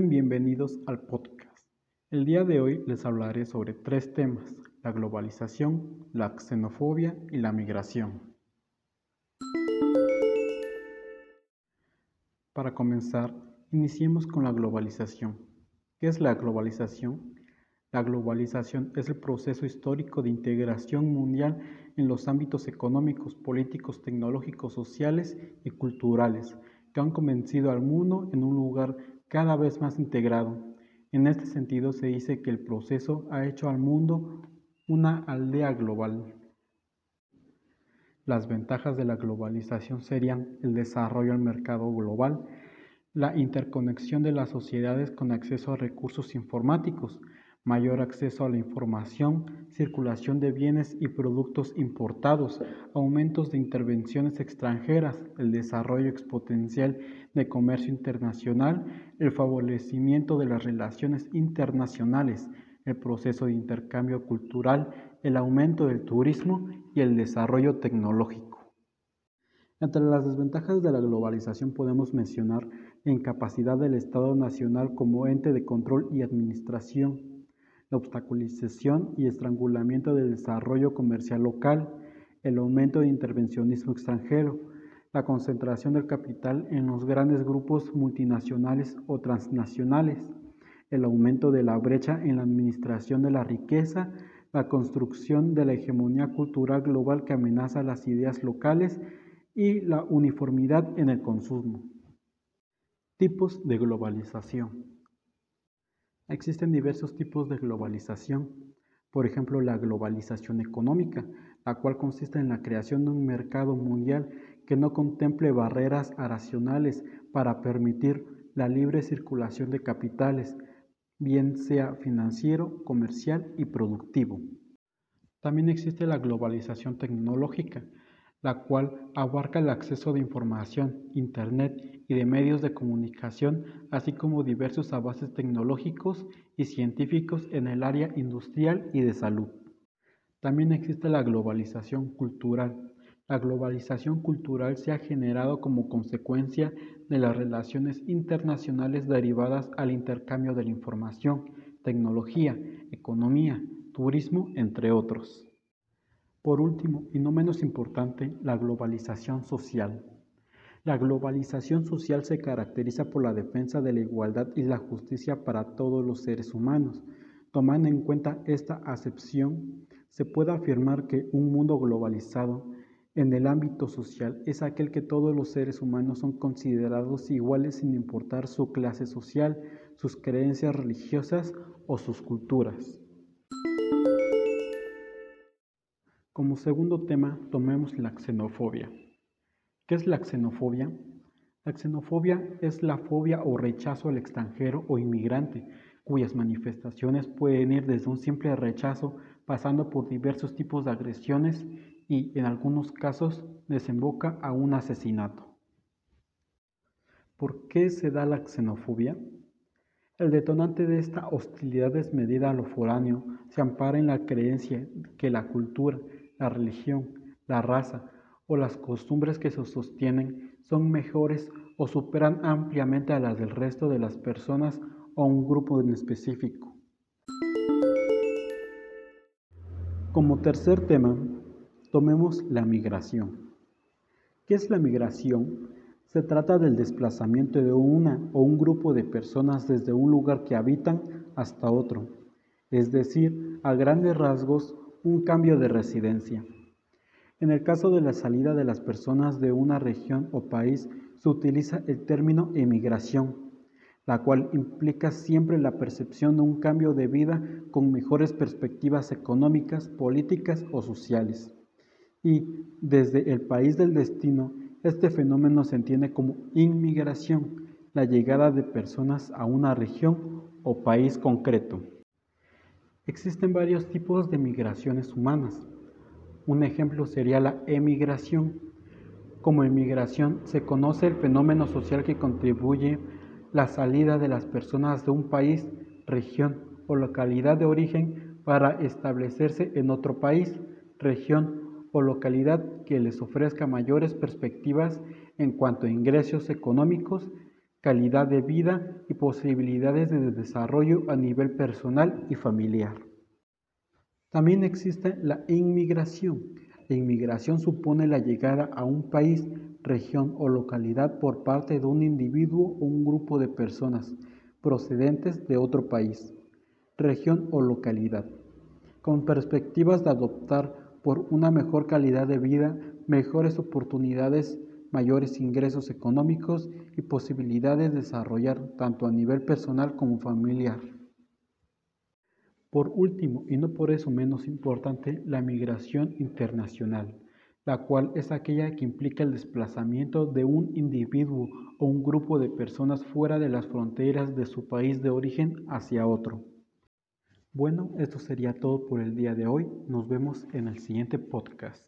Bienvenidos al podcast. El día de hoy les hablaré sobre tres temas, la globalización, la xenofobia y la migración. Para comenzar, iniciemos con la globalización. ¿Qué es la globalización? La globalización es el proceso histórico de integración mundial en los ámbitos económicos, políticos, tecnológicos, sociales y culturales que han convencido al mundo en un lugar cada vez más integrado. En este sentido se dice que el proceso ha hecho al mundo una aldea global. Las ventajas de la globalización serían el desarrollo del mercado global, la interconexión de las sociedades con acceso a recursos informáticos, mayor acceso a la información, circulación de bienes y productos importados, aumentos de intervenciones extranjeras, el desarrollo exponencial de comercio internacional, el favorecimiento de las relaciones internacionales, el proceso de intercambio cultural, el aumento del turismo y el desarrollo tecnológico. Entre las desventajas de la globalización podemos mencionar la incapacidad del Estado Nacional como ente de control y administración, la obstaculización y estrangulamiento del desarrollo comercial local, el aumento de intervencionismo extranjero, la concentración del capital en los grandes grupos multinacionales o transnacionales, el aumento de la brecha en la administración de la riqueza, la construcción de la hegemonía cultural global que amenaza las ideas locales y la uniformidad en el consumo. Tipos de globalización. Existen diversos tipos de globalización, por ejemplo la globalización económica, la cual consiste en la creación de un mercado mundial que no contemple barreras racionales para permitir la libre circulación de capitales, bien sea financiero, comercial y productivo. También existe la globalización tecnológica, la cual abarca el acceso de información, Internet y de medios de comunicación, así como diversos avances tecnológicos y científicos en el área industrial y de salud. También existe la globalización cultural. La globalización cultural se ha generado como consecuencia de las relaciones internacionales derivadas al intercambio de la información, tecnología, economía, turismo, entre otros. Por último, y no menos importante, la globalización social. La globalización social se caracteriza por la defensa de la igualdad y la justicia para todos los seres humanos. Tomando en cuenta esta acepción, se puede afirmar que un mundo globalizado en el ámbito social es aquel que todos los seres humanos son considerados iguales sin importar su clase social, sus creencias religiosas o sus culturas. Como segundo tema, tomemos la xenofobia. ¿Qué es la xenofobia? La xenofobia es la fobia o rechazo al extranjero o inmigrante, cuyas manifestaciones pueden ir desde un simple rechazo pasando por diversos tipos de agresiones y, en algunos casos, desemboca a un asesinato. ¿Por qué se da la xenofobia? El detonante de esta hostilidad desmedida a lo foráneo se ampara en la creencia que la cultura, la religión, la raza o las costumbres que se sostienen son mejores o superan ampliamente a las del resto de las personas o un grupo en específico. Como tercer tema, tomemos la migración. ¿Qué es la migración? Se trata del desplazamiento de una o un grupo de personas desde un lugar que habitan hasta otro, es decir, a grandes rasgos, un cambio de residencia. En el caso de la salida de las personas de una región o país, se utiliza el término emigración, la cual implica siempre la percepción de un cambio de vida con mejores perspectivas económicas, políticas o sociales. Y desde el país del destino, este fenómeno se entiende como inmigración, la llegada de personas a una región o país concreto. Existen varios tipos de migraciones humanas. Un ejemplo sería la emigración. Como emigración se conoce el fenómeno social que contribuye la salida de las personas de un país, región o localidad de origen para establecerse en otro país, región o localidad que les ofrezca mayores perspectivas en cuanto a ingresos económicos, calidad de vida y posibilidades de desarrollo a nivel personal y familiar. También existe la inmigración. La inmigración supone la llegada a un país, región o localidad por parte de un individuo o un grupo de personas procedentes de otro país, región o localidad, con perspectivas de adoptar por una mejor calidad de vida, mejores oportunidades, mayores ingresos económicos y posibilidades de desarrollar tanto a nivel personal como familiar. Por último, y no por eso menos importante, la migración internacional, la cual es aquella que implica el desplazamiento de un individuo o un grupo de personas fuera de las fronteras de su país de origen hacia otro. Bueno, esto sería todo por el día de hoy. Nos vemos en el siguiente podcast.